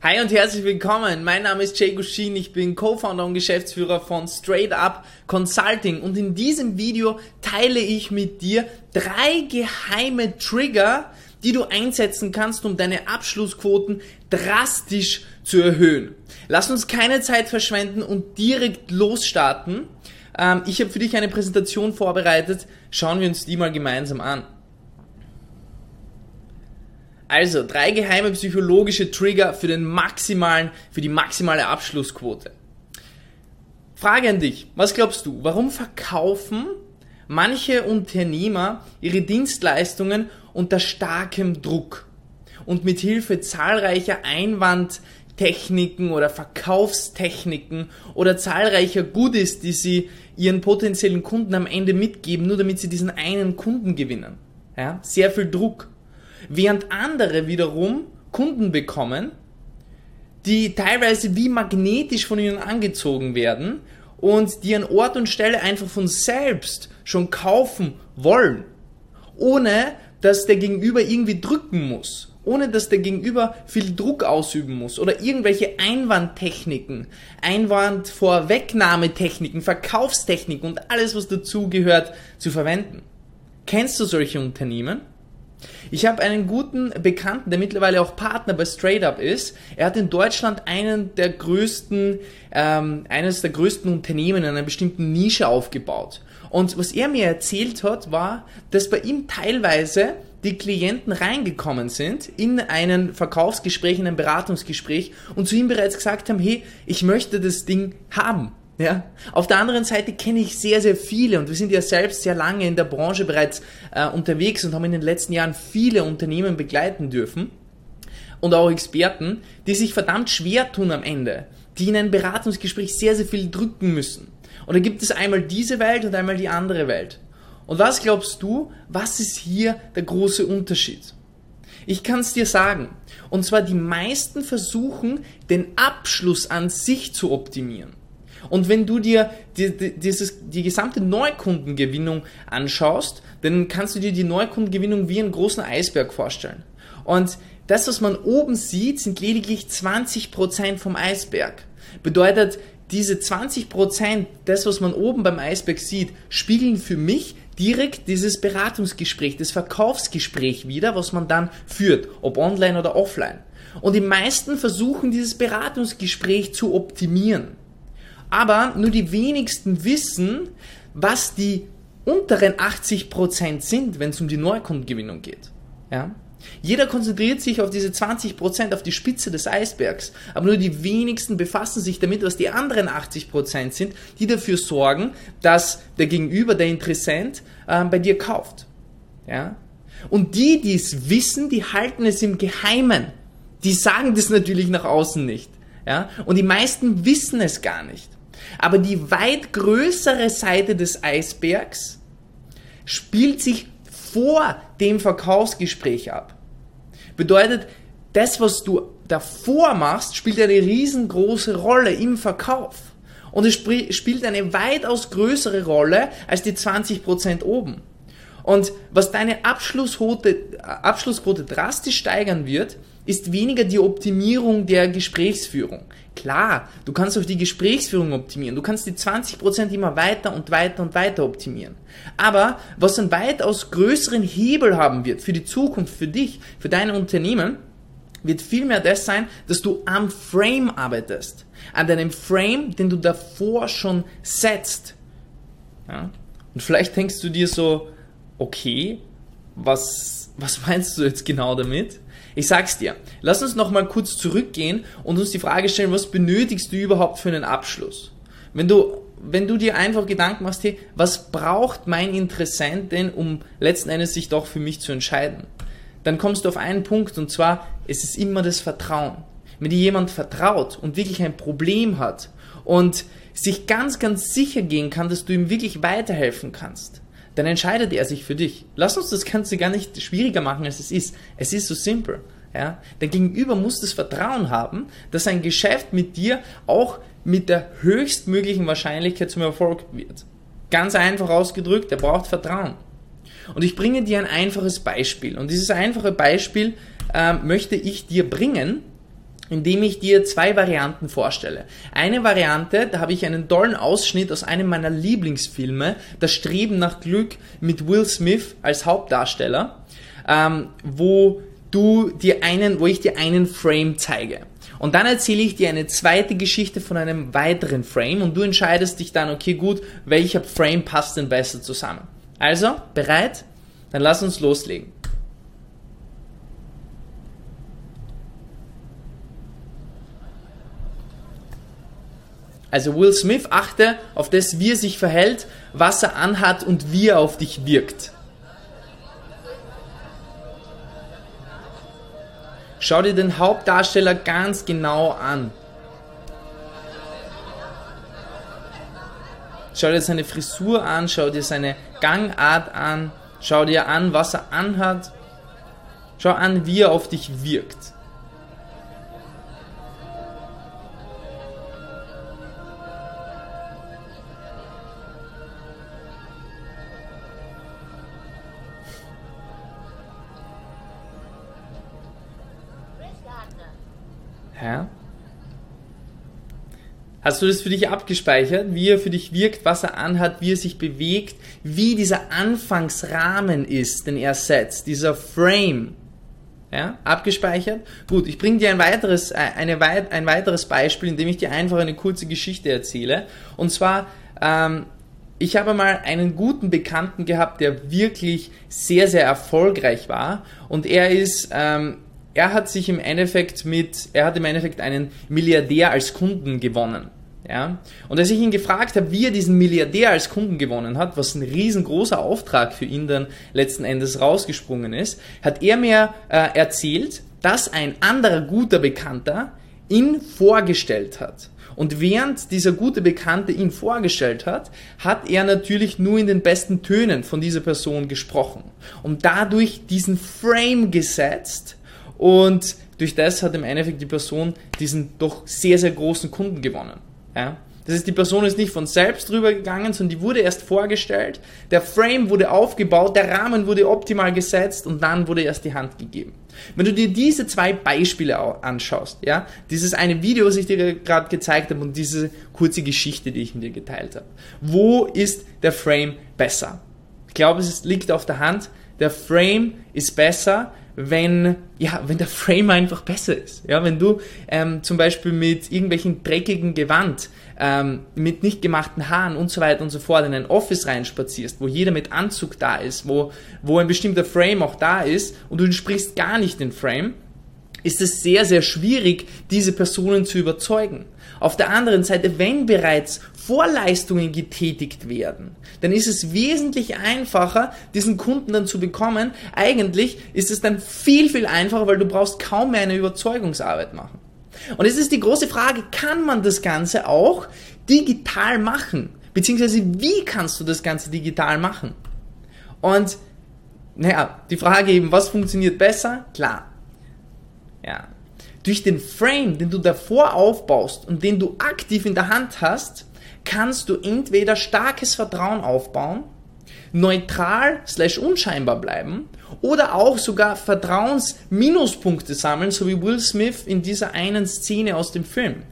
Hi und herzlich willkommen. Mein Name ist Jay Gushin. Ich bin Co-Founder und Geschäftsführer von Straight Up Consulting. Und in diesem Video teile ich mit dir drei geheime Trigger, die du einsetzen kannst, um deine Abschlussquoten drastisch zu erhöhen. Lass uns keine Zeit verschwenden und direkt losstarten. Ähm, ich habe für dich eine Präsentation vorbereitet. Schauen wir uns die mal gemeinsam an. Also, drei geheime psychologische Trigger für den maximalen, für die maximale Abschlussquote. Frage an dich. Was glaubst du? Warum verkaufen manche Unternehmer ihre Dienstleistungen unter starkem Druck und mit Hilfe zahlreicher Einwandtechniken oder Verkaufstechniken oder zahlreicher Goodies, die sie ihren potenziellen Kunden am Ende mitgeben, nur damit sie diesen einen Kunden gewinnen. Ja? Sehr viel Druck während andere wiederum Kunden bekommen, die teilweise wie magnetisch von ihnen angezogen werden und die an Ort und Stelle einfach von selbst schon kaufen wollen, ohne dass der Gegenüber irgendwie drücken muss, ohne dass der Gegenüber viel Druck ausüben muss oder irgendwelche Einwandtechniken, Einwandvorwegnahmetechniken, Verkaufstechniken und alles, was dazugehört, zu verwenden. Kennst du solche Unternehmen? Ich habe einen guten Bekannten, der mittlerweile auch Partner bei Straight Up ist. Er hat in Deutschland einen der größten, ähm, eines der größten Unternehmen in einer bestimmten Nische aufgebaut. Und was er mir erzählt hat, war, dass bei ihm teilweise die Klienten reingekommen sind in einen Verkaufsgespräch, in ein Beratungsgespräch und zu ihm bereits gesagt haben, hey, ich möchte das Ding haben. Ja. Auf der anderen Seite kenne ich sehr, sehr viele und wir sind ja selbst sehr lange in der Branche bereits äh, unterwegs und haben in den letzten Jahren viele Unternehmen begleiten dürfen und auch Experten, die sich verdammt schwer tun am Ende, die in ein Beratungsgespräch sehr, sehr viel drücken müssen. Und da gibt es einmal diese Welt und einmal die andere Welt. Und was glaubst du, was ist hier der große Unterschied? Ich kann es dir sagen. Und zwar die meisten versuchen, den Abschluss an sich zu optimieren. Und wenn du dir die, die, dieses, die gesamte Neukundengewinnung anschaust, dann kannst du dir die Neukundengewinnung wie einen großen Eisberg vorstellen. Und das, was man oben sieht, sind lediglich 20% vom Eisberg. Bedeutet, diese 20%, das, was man oben beim Eisberg sieht, spiegeln für mich direkt dieses Beratungsgespräch, das Verkaufsgespräch wieder, was man dann führt, ob online oder offline. Und die meisten versuchen dieses Beratungsgespräch zu optimieren. Aber nur die wenigsten wissen, was die unteren 80% sind, wenn es um die Neukundengewinnung geht. Ja? Jeder konzentriert sich auf diese 20%, auf die Spitze des Eisbergs, aber nur die wenigsten befassen sich damit, was die anderen 80% sind, die dafür sorgen, dass der Gegenüber, der Interessent, äh, bei dir kauft. Ja? Und die, die es wissen, die halten es im Geheimen. Die sagen das natürlich nach außen nicht. Ja? Und die meisten wissen es gar nicht. Aber die weit größere Seite des Eisbergs spielt sich vor dem Verkaufsgespräch ab. Bedeutet, das, was du davor machst, spielt eine riesengroße Rolle im Verkauf. Und es spielt eine weitaus größere Rolle als die 20% oben. Und was deine Abschlussquote, Abschlussquote drastisch steigern wird, ist weniger die Optimierung der Gesprächsführung. Klar, du kannst auch die Gesprächsführung optimieren. Du kannst die 20% immer weiter und weiter und weiter optimieren. Aber was einen weitaus größeren Hebel haben wird für die Zukunft, für dich, für dein Unternehmen, wird vielmehr das sein, dass du am Frame arbeitest. An deinem Frame, den du davor schon setzt. Ja? Und vielleicht denkst du dir so, okay, was, was meinst du jetzt genau damit? Ich sag's dir. Lass uns noch mal kurz zurückgehen und uns die Frage stellen, was benötigst du überhaupt für einen Abschluss? Wenn du, wenn du dir einfach Gedanken machst, hey, was braucht mein Interessent denn, um letzten Endes sich doch für mich zu entscheiden? Dann kommst du auf einen Punkt und zwar, es ist immer das Vertrauen. Wenn dir jemand vertraut und wirklich ein Problem hat und sich ganz, ganz sicher gehen kann, dass du ihm wirklich weiterhelfen kannst, dann entscheidet er sich für dich. Lass uns das Ganze gar nicht schwieriger machen, als es ist. Es ist so simpel. Ja? Der Gegenüber muss das Vertrauen haben, dass ein Geschäft mit dir auch mit der höchstmöglichen Wahrscheinlichkeit zum Erfolg wird. Ganz einfach ausgedrückt, er braucht Vertrauen. Und ich bringe dir ein einfaches Beispiel. Und dieses einfache Beispiel äh, möchte ich dir bringen, indem ich dir zwei Varianten vorstelle. Eine Variante, da habe ich einen tollen Ausschnitt aus einem meiner Lieblingsfilme, Das Streben nach Glück mit Will Smith als Hauptdarsteller, ähm, wo du dir einen, wo ich dir einen Frame zeige. Und dann erzähle ich dir eine zweite Geschichte von einem weiteren Frame und du entscheidest dich dann, okay, gut, welcher Frame passt denn besser zusammen. Also, bereit? Dann lass uns loslegen. Also Will Smith achte auf das, wie er sich verhält, was er anhat und wie er auf dich wirkt. Schau dir den Hauptdarsteller ganz genau an. Schau dir seine Frisur an, schau dir seine Gangart an, schau dir an, was er anhat. Schau an, wie er auf dich wirkt. Hast du das für dich abgespeichert, wie er für dich wirkt, was er anhat, wie er sich bewegt, wie dieser Anfangsrahmen ist, den er setzt, dieser Frame? Ja, abgespeichert? Gut, ich bringe dir ein weiteres, äh, eine, ein weiteres Beispiel, indem ich dir einfach eine kurze Geschichte erzähle. Und zwar, ähm, ich habe mal einen guten Bekannten gehabt, der wirklich sehr, sehr erfolgreich war. Und er ist ähm, er hat sich im Endeffekt mit, er hat im Endeffekt einen Milliardär als Kunden gewonnen. Ja? Und als ich ihn gefragt habe, wie er diesen Milliardär als Kunden gewonnen hat, was ein riesengroßer Auftrag für ihn dann letzten Endes rausgesprungen ist, hat er mir äh, erzählt, dass ein anderer guter Bekannter ihn vorgestellt hat. Und während dieser gute Bekannte ihn vorgestellt hat, hat er natürlich nur in den besten Tönen von dieser Person gesprochen. Und dadurch diesen Frame gesetzt, und durch das hat im Endeffekt die Person diesen doch sehr, sehr großen Kunden gewonnen. Ja? Das heißt, die Person ist nicht von selbst drüber gegangen, sondern die wurde erst vorgestellt, der Frame wurde aufgebaut, der Rahmen wurde optimal gesetzt und dann wurde erst die Hand gegeben. Wenn du dir diese zwei Beispiele anschaust, ja, dieses eine Video, was ich dir gerade gezeigt habe und diese kurze Geschichte, die ich mit dir geteilt habe, wo ist der Frame besser? Ich glaube, es liegt auf der Hand, der Frame ist besser, wenn, ja, wenn der Frame einfach besser ist. Ja, wenn du ähm, zum Beispiel mit irgendwelchen dreckigen Gewand, ähm, mit nicht gemachten Haaren und so weiter und so fort in ein Office reinspazierst, wo jeder mit Anzug da ist, wo, wo ein bestimmter Frame auch da ist und du entsprichst gar nicht den Frame, ist es sehr, sehr schwierig, diese Personen zu überzeugen. Auf der anderen Seite, wenn bereits Vorleistungen getätigt werden, dann ist es wesentlich einfacher, diesen Kunden dann zu bekommen. Eigentlich ist es dann viel, viel einfacher, weil du brauchst kaum mehr eine Überzeugungsarbeit machen. Und es ist die große Frage, kann man das Ganze auch digital machen? Beziehungsweise wie kannst du das Ganze digital machen? Und naja, die Frage eben, was funktioniert besser? Klar, ja. Durch den Frame, den du davor aufbaust und den du aktiv in der Hand hast, kannst du entweder starkes Vertrauen aufbauen, neutral slash unscheinbar bleiben oder auch sogar Vertrauensminuspunkte sammeln, so wie Will Smith in dieser einen Szene aus dem Film.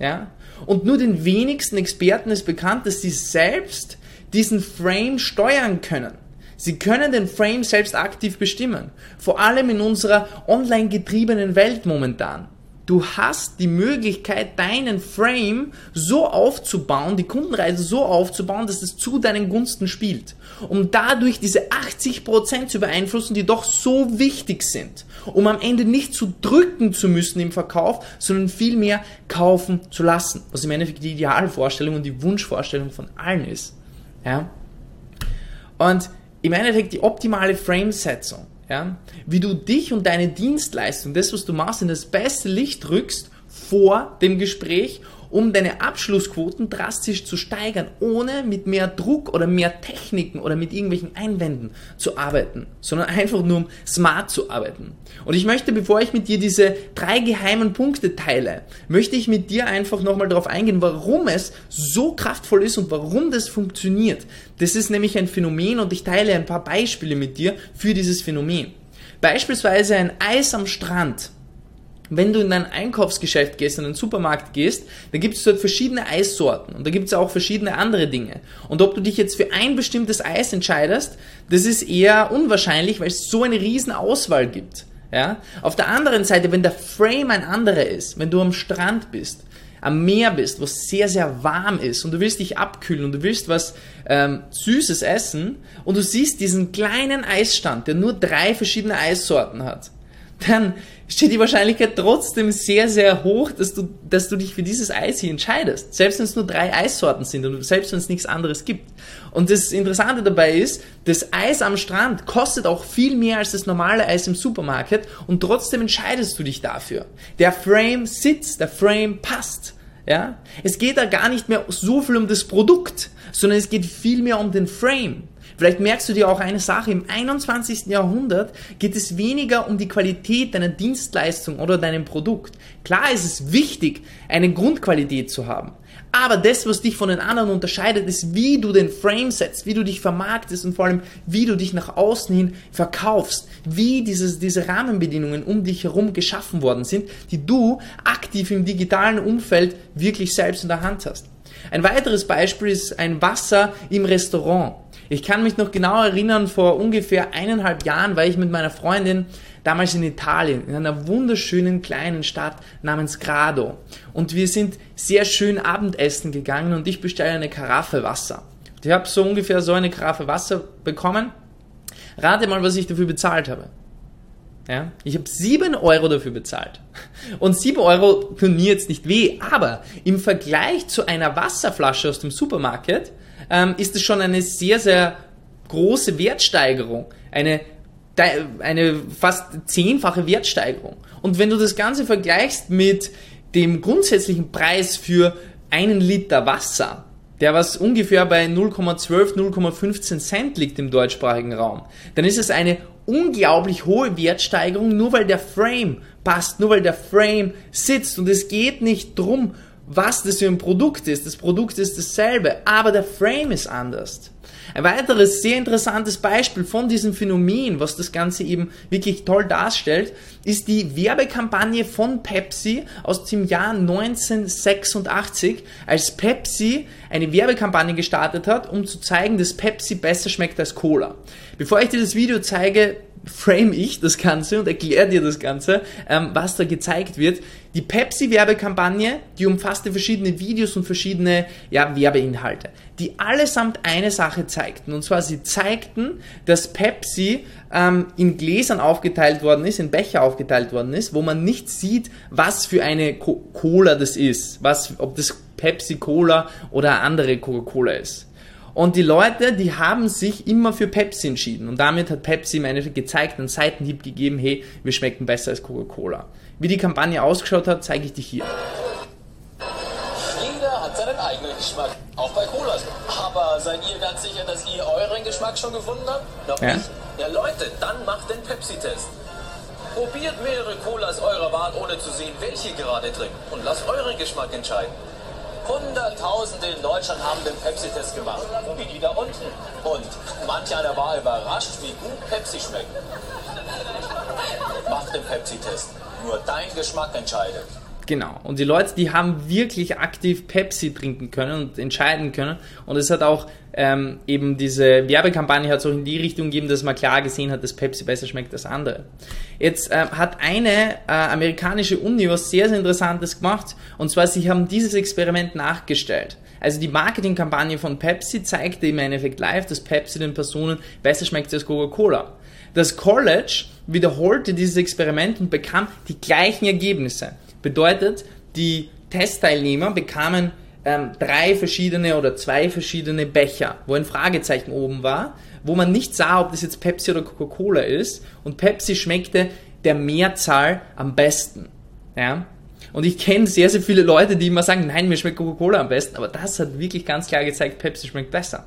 Ja? Und nur den wenigsten Experten ist bekannt, dass sie selbst diesen Frame steuern können. Sie können den Frame selbst aktiv bestimmen. Vor allem in unserer online getriebenen Welt momentan. Du hast die Möglichkeit, deinen Frame so aufzubauen, die Kundenreise so aufzubauen, dass es zu deinen Gunsten spielt. Um dadurch diese 80% zu beeinflussen, die doch so wichtig sind. Um am Ende nicht zu drücken zu müssen im Verkauf, sondern vielmehr kaufen zu lassen. Was im Endeffekt die Idealvorstellung und die Wunschvorstellung von allen ist. Ja? Und im Endeffekt die optimale Framesetzung. Ja? Wie du dich und deine Dienstleistung, das, was du machst, in das beste Licht rückst vor dem Gespräch um deine Abschlussquoten drastisch zu steigern, ohne mit mehr Druck oder mehr Techniken oder mit irgendwelchen Einwänden zu arbeiten, sondern einfach nur um smart zu arbeiten. Und ich möchte, bevor ich mit dir diese drei geheimen Punkte teile, möchte ich mit dir einfach nochmal darauf eingehen, warum es so kraftvoll ist und warum das funktioniert. Das ist nämlich ein Phänomen und ich teile ein paar Beispiele mit dir für dieses Phänomen. Beispielsweise ein Eis am Strand wenn du in dein Einkaufsgeschäft gehst, in den Supermarkt gehst, da gibt es dort verschiedene Eissorten und da gibt es auch verschiedene andere Dinge. Und ob du dich jetzt für ein bestimmtes Eis entscheidest, das ist eher unwahrscheinlich, weil es so eine riesen Auswahl gibt. Ja? Auf der anderen Seite, wenn der Frame ein anderer ist, wenn du am Strand bist, am Meer bist, wo es sehr, sehr warm ist und du willst dich abkühlen und du willst was ähm, Süßes essen und du siehst diesen kleinen Eisstand, der nur drei verschiedene Eissorten hat, dann steht die Wahrscheinlichkeit trotzdem sehr, sehr hoch, dass du, dass du dich für dieses Eis hier entscheidest. Selbst wenn es nur drei Eissorten sind und selbst wenn es nichts anderes gibt. Und das Interessante dabei ist, das Eis am Strand kostet auch viel mehr als das normale Eis im Supermarkt und trotzdem entscheidest du dich dafür. Der Frame sitzt, der Frame passt. Ja? Es geht da gar nicht mehr so viel um das Produkt, sondern es geht viel mehr um den Frame. Vielleicht merkst du dir auch eine Sache, im 21. Jahrhundert geht es weniger um die Qualität deiner Dienstleistung oder deinem Produkt. Klar ist es wichtig, eine Grundqualität zu haben. Aber das, was dich von den anderen unterscheidet, ist, wie du den Frame setzt, wie du dich vermarktest und vor allem, wie du dich nach außen hin verkaufst, wie dieses, diese Rahmenbedingungen um dich herum geschaffen worden sind, die du aktiv im digitalen Umfeld wirklich selbst in der Hand hast. Ein weiteres Beispiel ist ein Wasser im Restaurant. Ich kann mich noch genau erinnern, vor ungefähr eineinhalb Jahren war ich mit meiner Freundin damals in Italien, in einer wunderschönen kleinen Stadt namens Grado. Und wir sind sehr schön Abendessen gegangen und ich bestelle eine Karaffe Wasser. Ich habe so ungefähr so eine Karaffe Wasser bekommen. Rate mal, was ich dafür bezahlt habe. Ja, ich habe 7 Euro dafür bezahlt. Und 7 Euro tun mir jetzt nicht weh, aber im Vergleich zu einer Wasserflasche aus dem Supermarkt ähm, ist es schon eine sehr, sehr große Wertsteigerung. Eine, eine fast zehnfache Wertsteigerung. Und wenn du das Ganze vergleichst mit dem grundsätzlichen Preis für einen Liter Wasser, der was ungefähr bei 0,12, 0,15 Cent liegt im deutschsprachigen Raum, dann ist es eine unglaublich hohe Wertsteigerung, nur weil der Frame passt, nur weil der Frame sitzt. Und es geht nicht drum, was das für ein Produkt ist. Das Produkt ist dasselbe, aber der Frame ist anders. Ein weiteres sehr interessantes Beispiel von diesem Phänomen, was das Ganze eben wirklich toll darstellt, ist die Werbekampagne von Pepsi aus dem Jahr 1986, als Pepsi eine Werbekampagne gestartet hat, um zu zeigen, dass Pepsi besser schmeckt als Cola. Bevor ich dir das Video zeige, frame ich das Ganze und erkläre dir das Ganze, ähm, was da gezeigt wird. Die Pepsi-Werbekampagne, die umfasste verschiedene Videos und verschiedene ja, Werbeinhalte, die allesamt eine Sache zeigten. Und zwar sie zeigten, dass Pepsi ähm, in Gläsern aufgeteilt worden ist, in Becher aufgeteilt worden ist, wo man nicht sieht, was für eine Co Cola das ist, was, ob das Pepsi Cola oder andere Coca-Cola ist. Und die Leute, die haben sich immer für Pepsi entschieden. Und damit hat Pepsi im Endeffekt gezeigt, einen Seitenhieb gegeben, hey, wir schmecken besser als Coca-Cola. Wie die Kampagne ausgeschaut hat, zeige ich dir hier. Jeder hat seinen eigenen Geschmack, auch bei Colas. Aber seid ihr ganz sicher, dass ihr euren Geschmack schon gefunden habt? Noch ja. nicht? Ja Leute, dann macht den Pepsi-Test. Probiert mehrere Colas eurer Wahl, ohne zu sehen, welche gerade trinkt. Und lasst euren Geschmack entscheiden. Hunderttausende in Deutschland haben den Pepsi-Test gemacht, wie die da unten. Und manch einer war überrascht, wie gut Pepsi schmeckt. Mach den Pepsi-Test. Nur dein Geschmack entscheidet. Genau. Und die Leute, die haben wirklich aktiv Pepsi trinken können und entscheiden können. Und es hat auch ähm, eben diese Werbekampagne hat so in die Richtung gegeben, dass man klar gesehen hat, dass Pepsi besser schmeckt als andere. Jetzt äh, hat eine äh, amerikanische Uni was sehr, sehr Interessantes gemacht. Und zwar, sie haben dieses Experiment nachgestellt. Also die Marketingkampagne von Pepsi zeigte im Endeffekt live, dass Pepsi den Personen besser schmeckt als Coca-Cola. Das College wiederholte dieses Experiment und bekam die gleichen Ergebnisse. Bedeutet, die Testteilnehmer bekamen ähm, drei verschiedene oder zwei verschiedene Becher, wo ein Fragezeichen oben war, wo man nicht sah, ob das jetzt Pepsi oder Coca-Cola ist. Und Pepsi schmeckte der Mehrzahl am besten. Ja? Und ich kenne sehr, sehr viele Leute, die immer sagen, nein, mir schmeckt Coca-Cola am besten. Aber das hat wirklich ganz klar gezeigt, Pepsi schmeckt besser.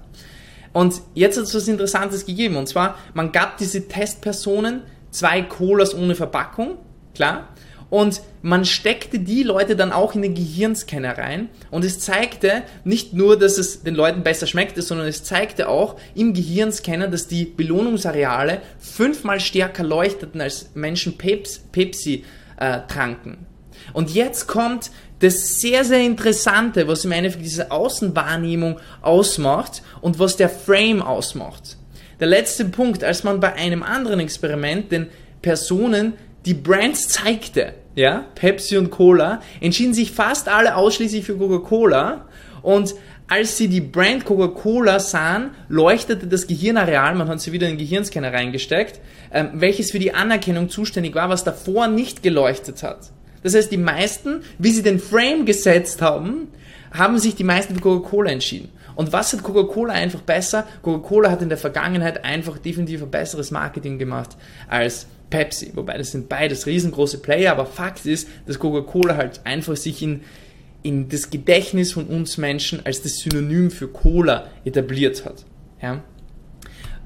Und jetzt hat es was Interessantes gegeben. Und zwar, man gab diese Testpersonen zwei Colas ohne Verpackung, klar. Und man steckte die Leute dann auch in den Gehirnscanner rein und es zeigte nicht nur, dass es den Leuten besser schmeckte, sondern es zeigte auch im Gehirnscanner, dass die Belohnungsareale fünfmal stärker leuchteten, als Menschen Pepsi äh, tranken. Und jetzt kommt das sehr, sehr Interessante, was im Endeffekt diese Außenwahrnehmung ausmacht und was der Frame ausmacht. Der letzte Punkt, als man bei einem anderen Experiment den Personen die Brands zeigte, ja, Pepsi und Cola, entschieden sich fast alle ausschließlich für Coca-Cola und als sie die Brand Coca-Cola sahen, leuchtete das Gehirnareal, man hat sie wieder in den Gehirnscanner reingesteckt, ähm, welches für die Anerkennung zuständig war, was davor nicht geleuchtet hat. Das heißt, die meisten, wie sie den Frame gesetzt haben, haben sich die meisten für Coca-Cola entschieden. Und was hat Coca-Cola einfach besser? Coca-Cola hat in der Vergangenheit einfach definitiv ein besseres Marketing gemacht als Pepsi. Wobei das sind beides riesengroße Player, aber Fakt ist, dass Coca-Cola halt einfach sich in, in das Gedächtnis von uns Menschen als das Synonym für Cola etabliert hat. Ja?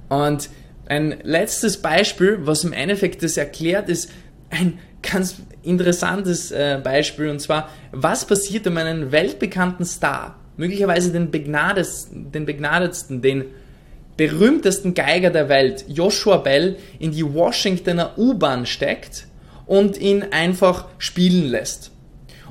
Und ein letztes Beispiel, was im Endeffekt das erklärt, ist ein ganz interessantes äh, Beispiel und zwar, was passiert, um einen weltbekannten Star, möglicherweise den, begnadetsten, den begnadetsten, den berühmtesten Geiger der Welt, Joshua Bell, in die Washingtoner U-Bahn steckt und ihn einfach spielen lässt.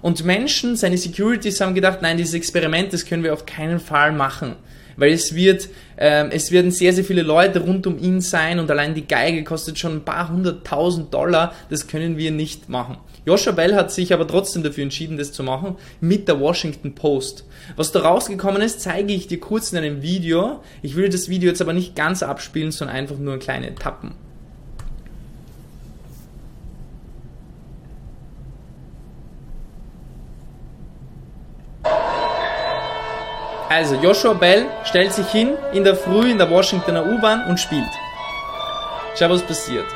Und Menschen, seine Securities haben gedacht, nein, dieses Experiment, das können wir auf keinen Fall machen weil es wird, ähm, es werden sehr, sehr viele Leute rund um ihn sein und allein die Geige kostet schon ein paar hunderttausend Dollar, das können wir nicht machen. Joshua Bell hat sich aber trotzdem dafür entschieden, das zu machen, mit der Washington Post. Was da rausgekommen ist, zeige ich dir kurz in einem Video. Ich will das Video jetzt aber nicht ganz abspielen, sondern einfach nur kleine Etappen. Also, Joshua Bell stellt sich hin in der Früh in der Washingtoner U-Bahn und spielt. Schau, was passiert.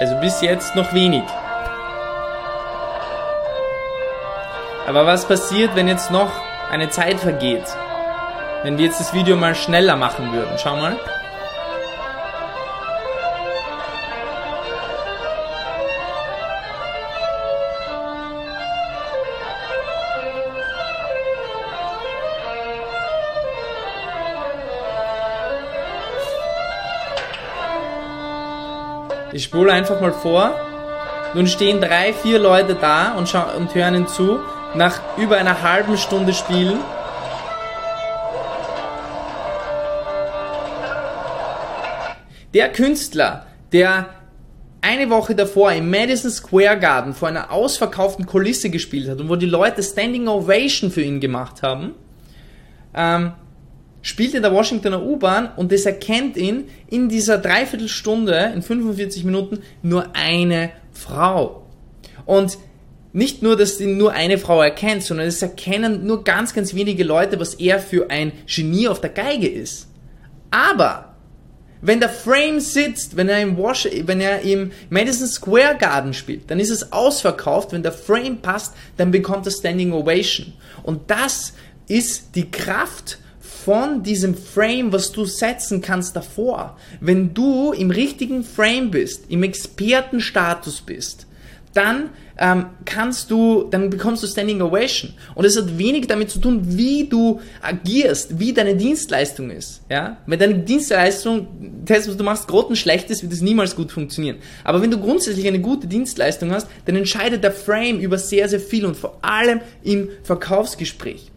Also bis jetzt noch wenig. Aber was passiert, wenn jetzt noch eine Zeit vergeht? Wenn wir jetzt das Video mal schneller machen würden. Schau mal. Ich spule einfach mal vor. Nun stehen drei, vier Leute da und, und hören ihn zu. Nach über einer halben Stunde Spielen. Der Künstler, der eine Woche davor im Madison Square Garden vor einer ausverkauften Kulisse gespielt hat und wo die Leute Standing Ovation für ihn gemacht haben, ähm, spielt in der Washingtoner U-Bahn und es erkennt ihn in dieser Dreiviertelstunde, in 45 Minuten, nur eine Frau. Und nicht nur, dass ihn nur eine Frau erkennt, sondern es erkennen nur ganz, ganz wenige Leute, was er für ein Genie auf der Geige ist. Aber wenn der Frame sitzt, wenn er im Wash, wenn er im Madison Square Garden spielt, dann ist es ausverkauft. Wenn der Frame passt, dann bekommt er Standing Ovation. Und das ist die Kraft von diesem Frame, was du setzen kannst davor. Wenn du im richtigen Frame bist, im Expertenstatus bist, dann ähm, kannst du, dann bekommst du Standing Ovation. Und es hat wenig damit zu tun, wie du agierst, wie deine Dienstleistung ist. Ja? Wenn deine Dienstleistung, das, was du machst, grottenschlecht ist, wird es niemals gut funktionieren. Aber wenn du grundsätzlich eine gute Dienstleistung hast, dann entscheidet der Frame über sehr, sehr viel und vor allem im Verkaufsgespräch.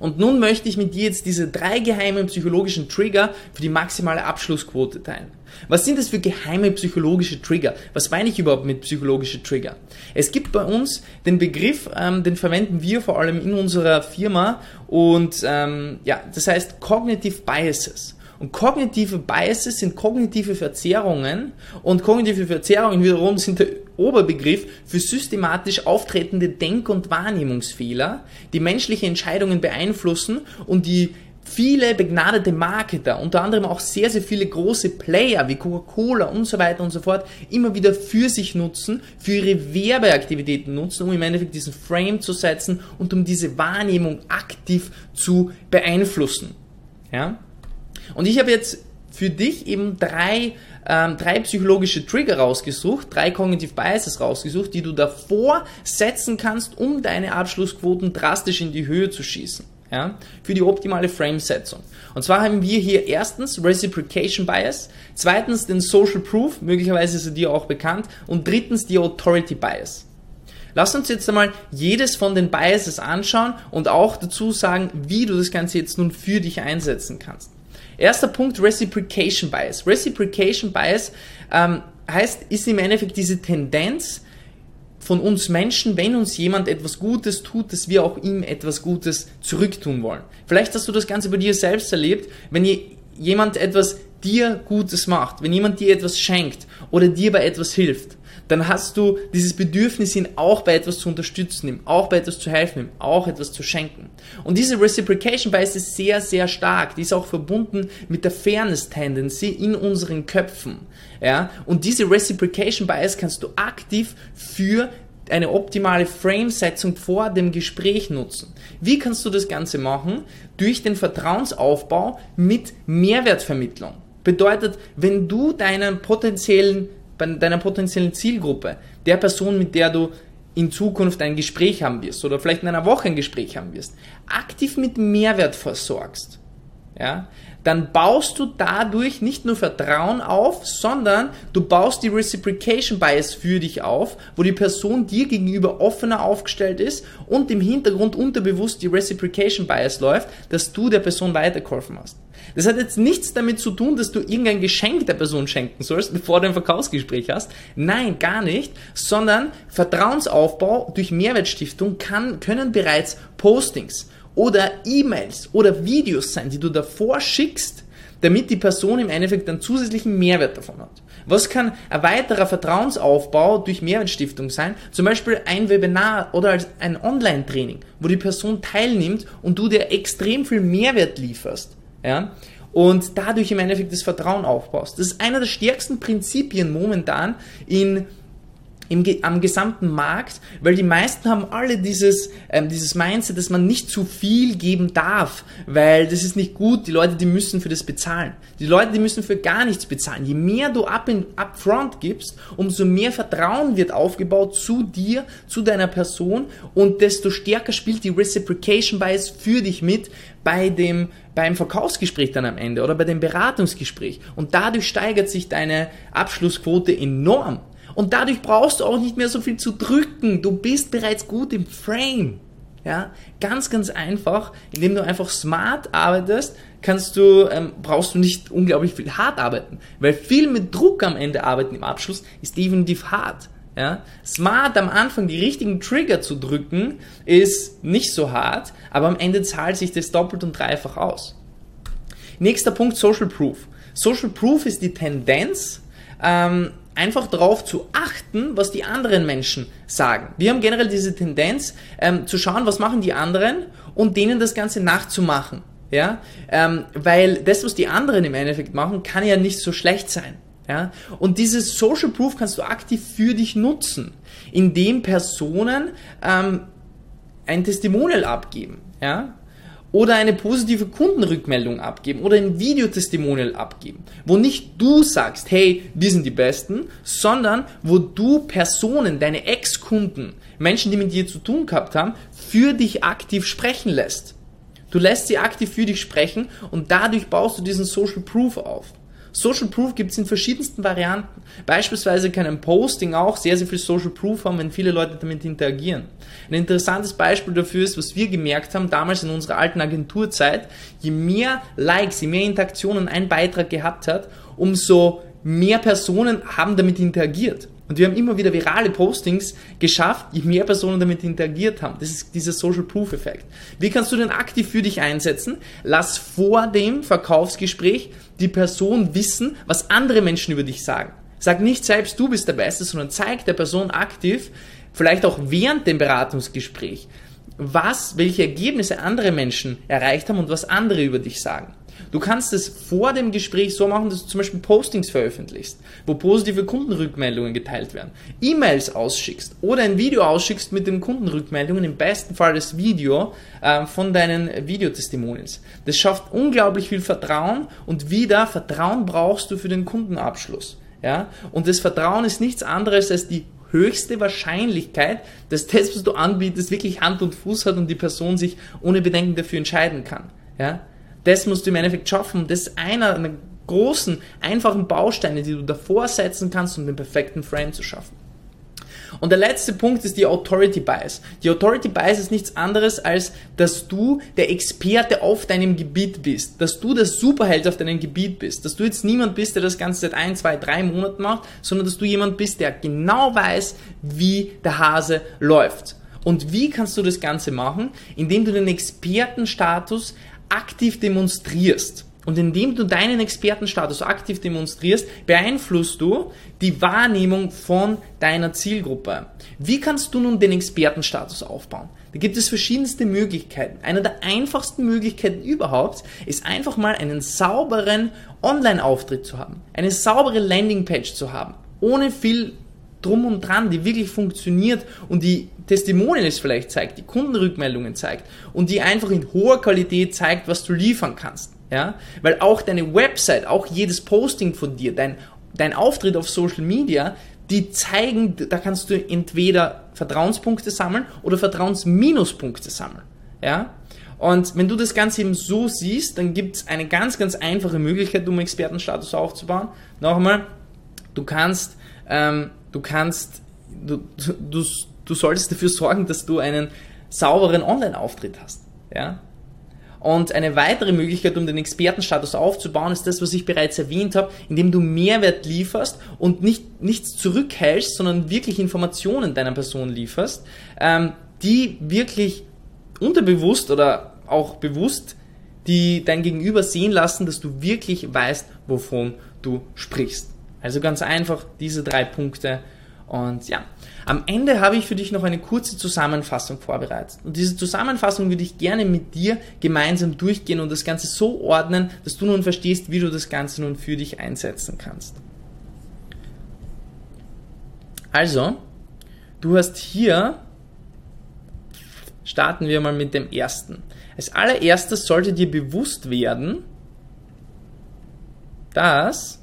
Und nun möchte ich mit dir jetzt diese drei geheimen psychologischen Trigger für die maximale Abschlussquote teilen. Was sind das für geheime psychologische Trigger? Was meine ich überhaupt mit psychologische Trigger? Es gibt bei uns den Begriff, ähm, den verwenden wir vor allem in unserer Firma und ähm, ja, das heißt Cognitive Biases. Und kognitive Biases sind kognitive Verzerrungen und kognitive Verzerrungen wiederum sind der Oberbegriff für systematisch auftretende Denk- und Wahrnehmungsfehler, die menschliche Entscheidungen beeinflussen und die viele begnadete Marketer, unter anderem auch sehr, sehr viele große Player wie Coca-Cola und so weiter und so fort, immer wieder für sich nutzen, für ihre Werbeaktivitäten nutzen, um im Endeffekt diesen Frame zu setzen und um diese Wahrnehmung aktiv zu beeinflussen. Ja? Und ich habe jetzt für dich eben drei, ähm, drei psychologische Trigger rausgesucht, drei Cognitive Biases rausgesucht, die du davor setzen kannst, um deine Abschlussquoten drastisch in die Höhe zu schießen. ja, für die optimale Framesetzung. Und zwar haben wir hier erstens Reciprocation Bias, zweitens den Social Proof, möglicherweise ist er dir auch bekannt, und drittens die Authority Bias. Lass uns jetzt einmal jedes von den Biases anschauen und auch dazu sagen, wie du das Ganze jetzt nun für dich einsetzen kannst. Erster Punkt, Reciprocation Bias. Reciprocation Bias ähm, heißt, ist im Endeffekt diese Tendenz, von uns Menschen, wenn uns jemand etwas Gutes tut, dass wir auch ihm etwas Gutes zurücktun wollen. Vielleicht hast du das Ganze bei dir selbst erlebt, wenn jemand etwas dir Gutes macht, wenn jemand dir etwas schenkt oder dir bei etwas hilft, dann hast du dieses Bedürfnis, ihn auch bei etwas zu unterstützen, ihm auch bei etwas zu helfen, ihm auch etwas zu schenken. Und diese Reciprocation Bias ist sehr, sehr stark. Die ist auch verbunden mit der Fairness Tendency in unseren Köpfen. Ja? Und diese Reciprocation Bias kannst du aktiv für eine optimale Framesetzung vor dem Gespräch nutzen. Wie kannst du das Ganze machen? Durch den Vertrauensaufbau mit Mehrwertvermittlung. Bedeutet, wenn du deinen potenziellen bei deiner potenziellen Zielgruppe, der Person, mit der du in Zukunft ein Gespräch haben wirst oder vielleicht in einer Woche ein Gespräch haben wirst, aktiv mit Mehrwert versorgst, ja, dann baust du dadurch nicht nur Vertrauen auf, sondern du baust die Reciprocation Bias für dich auf, wo die Person dir gegenüber offener aufgestellt ist und im Hintergrund unterbewusst die Reciprocation Bias läuft, dass du der Person weitergeholfen hast. Das hat jetzt nichts damit zu tun, dass du irgendein Geschenk der Person schenken sollst, bevor du ein Verkaufsgespräch hast. Nein, gar nicht, sondern Vertrauensaufbau durch Mehrwertstiftung kann, können bereits Postings oder E-Mails oder Videos sein, die du davor schickst, damit die Person im Endeffekt einen zusätzlichen Mehrwert davon hat. Was kann ein weiterer Vertrauensaufbau durch Mehrwertstiftung sein? Zum Beispiel ein Webinar oder ein Online-Training, wo die Person teilnimmt und du dir extrem viel Mehrwert lieferst. Ja? Und dadurch im Endeffekt das Vertrauen aufbaust. Das ist einer der stärksten Prinzipien momentan in im, am gesamten Markt, weil die meisten haben alle dieses, ähm, dieses Mindset, dass man nicht zu viel geben darf, weil das ist nicht gut, die Leute, die müssen für das bezahlen. Die Leute, die müssen für gar nichts bezahlen. Je mehr du up in, upfront gibst, umso mehr Vertrauen wird aufgebaut zu dir, zu deiner Person und desto stärker spielt die Reciprocation Bias für dich mit bei dem beim Verkaufsgespräch dann am Ende oder bei dem Beratungsgespräch und dadurch steigert sich deine Abschlussquote enorm. Und dadurch brauchst du auch nicht mehr so viel zu drücken. Du bist bereits gut im Frame. Ja, ganz, ganz einfach, indem du einfach smart arbeitest, kannst du, ähm, brauchst du nicht unglaublich viel hart arbeiten. Weil viel mit Druck am Ende arbeiten im Abschluss ist definitiv hart. Ja? Smart am Anfang die richtigen Trigger zu drücken, ist nicht so hart, aber am Ende zahlt sich das doppelt und dreifach aus. Nächster Punkt, Social Proof. Social Proof ist die Tendenz, ähm, einfach darauf zu achten, was die anderen Menschen sagen. Wir haben generell diese Tendenz ähm, zu schauen, was machen die anderen und denen das Ganze nachzumachen. Ja, ähm, weil das, was die anderen im Endeffekt machen, kann ja nicht so schlecht sein. Ja? Und dieses Social Proof kannst du aktiv für dich nutzen, indem Personen ähm, ein Testimonial abgeben. Ja? oder eine positive Kundenrückmeldung abgeben oder ein Videotestimonial abgeben, wo nicht du sagst, hey, wir sind die Besten, sondern wo du Personen, deine Ex-Kunden, Menschen, die mit dir zu tun gehabt haben, für dich aktiv sprechen lässt. Du lässt sie aktiv für dich sprechen und dadurch baust du diesen Social Proof auf. Social Proof gibt es in verschiedensten Varianten. Beispielsweise kann ein Posting auch sehr, sehr viel Social Proof haben, wenn viele Leute damit interagieren. Ein interessantes Beispiel dafür ist, was wir gemerkt haben damals in unserer alten Agenturzeit, je mehr Likes, je mehr Interaktionen ein Beitrag gehabt hat, umso mehr Personen haben damit interagiert. Und wir haben immer wieder virale Postings geschafft, je mehr Personen damit interagiert haben. Das ist dieser Social Proof Effekt. Wie kannst du den aktiv für dich einsetzen? Lass vor dem Verkaufsgespräch die Person wissen, was andere Menschen über dich sagen. Sag nicht selbst, du bist der Beste, sondern zeig der Person aktiv, vielleicht auch während dem Beratungsgespräch, was, welche Ergebnisse andere Menschen erreicht haben und was andere über dich sagen. Du kannst es vor dem Gespräch so machen, dass du zum Beispiel Postings veröffentlichst, wo positive Kundenrückmeldungen geteilt werden, E-Mails ausschickst oder ein Video ausschickst mit den Kundenrückmeldungen, im besten Fall das Video äh, von deinen Videotestimonials. Das schafft unglaublich viel Vertrauen und wieder Vertrauen brauchst du für den Kundenabschluss. Ja? Und das Vertrauen ist nichts anderes als die höchste Wahrscheinlichkeit, dass das, was du anbietest, wirklich Hand und Fuß hat und die Person sich ohne Bedenken dafür entscheiden kann. Ja? Das musst du im Endeffekt schaffen. Das ist einer der großen, einfachen Bausteine, die du davor setzen kannst, um den perfekten Frame zu schaffen. Und der letzte Punkt ist die Authority Bias. Die Authority Bias ist nichts anderes, als dass du der Experte auf deinem Gebiet bist, dass du der Superheld auf deinem Gebiet bist, dass du jetzt niemand bist, der das Ganze seit ein, zwei, drei Monaten macht, sondern dass du jemand bist, der genau weiß, wie der Hase läuft. Und wie kannst du das Ganze machen? Indem du den Expertenstatus aktiv demonstrierst. Und indem du deinen Expertenstatus aktiv demonstrierst, beeinflusst du die Wahrnehmung von deiner Zielgruppe. Wie kannst du nun den Expertenstatus aufbauen? Da gibt es verschiedenste Möglichkeiten. Eine der einfachsten Möglichkeiten überhaupt ist einfach mal einen sauberen Online-Auftritt zu haben. Eine saubere Landingpage zu haben. Ohne viel drum und dran, die wirklich funktioniert und die Testimonials vielleicht zeigt, die Kundenrückmeldungen zeigt und die einfach in hoher Qualität zeigt, was du liefern kannst. Ja? Weil auch deine Website, auch jedes Posting von dir, dein, dein Auftritt auf Social Media, die zeigen, da kannst du entweder Vertrauenspunkte sammeln oder Vertrauensminuspunkte sammeln. Ja? Und wenn du das Ganze eben so siehst, dann gibt es eine ganz, ganz einfache Möglichkeit, um Expertenstatus aufzubauen. Nochmal, du kannst, ähm, du kannst, du, du, du solltest dafür sorgen, dass du einen sauberen Online-Auftritt hast. Ja? Und eine weitere Möglichkeit, um den Expertenstatus aufzubauen, ist das, was ich bereits erwähnt habe, indem du Mehrwert lieferst und nicht, nichts zurückhältst, sondern wirklich Informationen deiner Person lieferst, ähm, die wirklich unterbewusst oder auch bewusst die dein Gegenüber sehen lassen, dass du wirklich weißt, wovon du sprichst. Also ganz einfach diese drei Punkte und ja, am Ende habe ich für dich noch eine kurze Zusammenfassung vorbereitet. Und diese Zusammenfassung würde ich gerne mit dir gemeinsam durchgehen und das Ganze so ordnen, dass du nun verstehst, wie du das Ganze nun für dich einsetzen kannst. Also, du hast hier, starten wir mal mit dem ersten. Als allererstes sollte dir bewusst werden, dass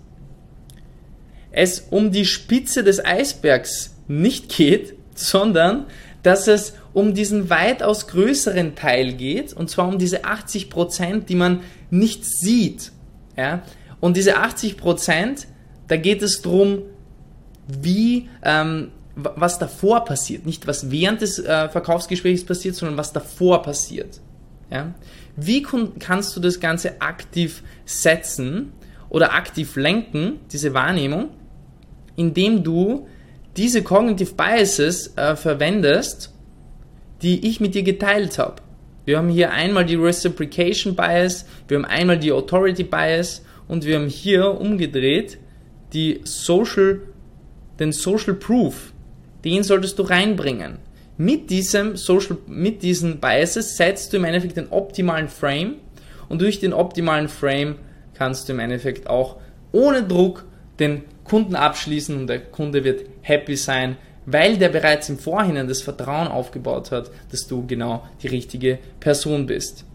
es um die Spitze des Eisbergs nicht geht, sondern dass es um diesen weitaus größeren Teil geht, und zwar um diese 80 Prozent, die man nicht sieht. Ja? Und diese 80 Prozent, da geht es darum, wie, ähm, was davor passiert. Nicht was während des äh, Verkaufsgesprächs passiert, sondern was davor passiert. Ja? Wie kannst du das Ganze aktiv setzen oder aktiv lenken, diese Wahrnehmung? Indem du diese Cognitive Biases äh, verwendest, die ich mit dir geteilt habe. Wir haben hier einmal die Reciprocation Bias, wir haben einmal die Authority Bias und wir haben hier umgedreht die Social, den Social Proof. Den solltest du reinbringen. Mit diesem Social, mit diesen Biases setzt du im Endeffekt den optimalen Frame und durch den optimalen Frame kannst du im Endeffekt auch ohne Druck den Kunden abschließen und der Kunde wird happy sein, weil der bereits im Vorhinein das Vertrauen aufgebaut hat, dass du genau die richtige Person bist.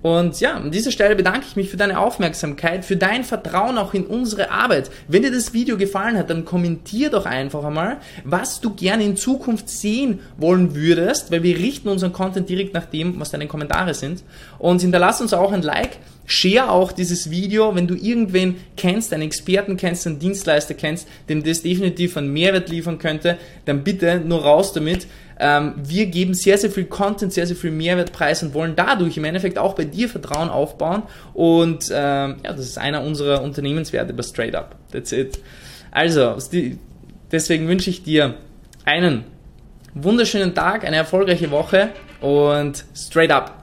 Und ja, an dieser Stelle bedanke ich mich für deine Aufmerksamkeit, für dein Vertrauen auch in unsere Arbeit. Wenn dir das Video gefallen hat, dann kommentier doch einfach einmal, was du gerne in Zukunft sehen wollen würdest, weil wir richten unseren Content direkt nach dem, was deine Kommentare sind. Und hinterlass uns auch ein Like, share auch dieses Video, wenn du irgendwen kennst, einen Experten kennst, einen Dienstleister kennst, dem das definitiv einen Mehrwert liefern könnte, dann bitte nur raus damit. Ähm, wir geben sehr, sehr viel Content, sehr, sehr viel Mehrwertpreis und wollen dadurch im Endeffekt auch bei dir Vertrauen aufbauen. Und ähm, ja, das ist einer unserer Unternehmenswerte bei Straight Up. That's it. Also, deswegen wünsche ich dir einen wunderschönen Tag, eine erfolgreiche Woche und straight up.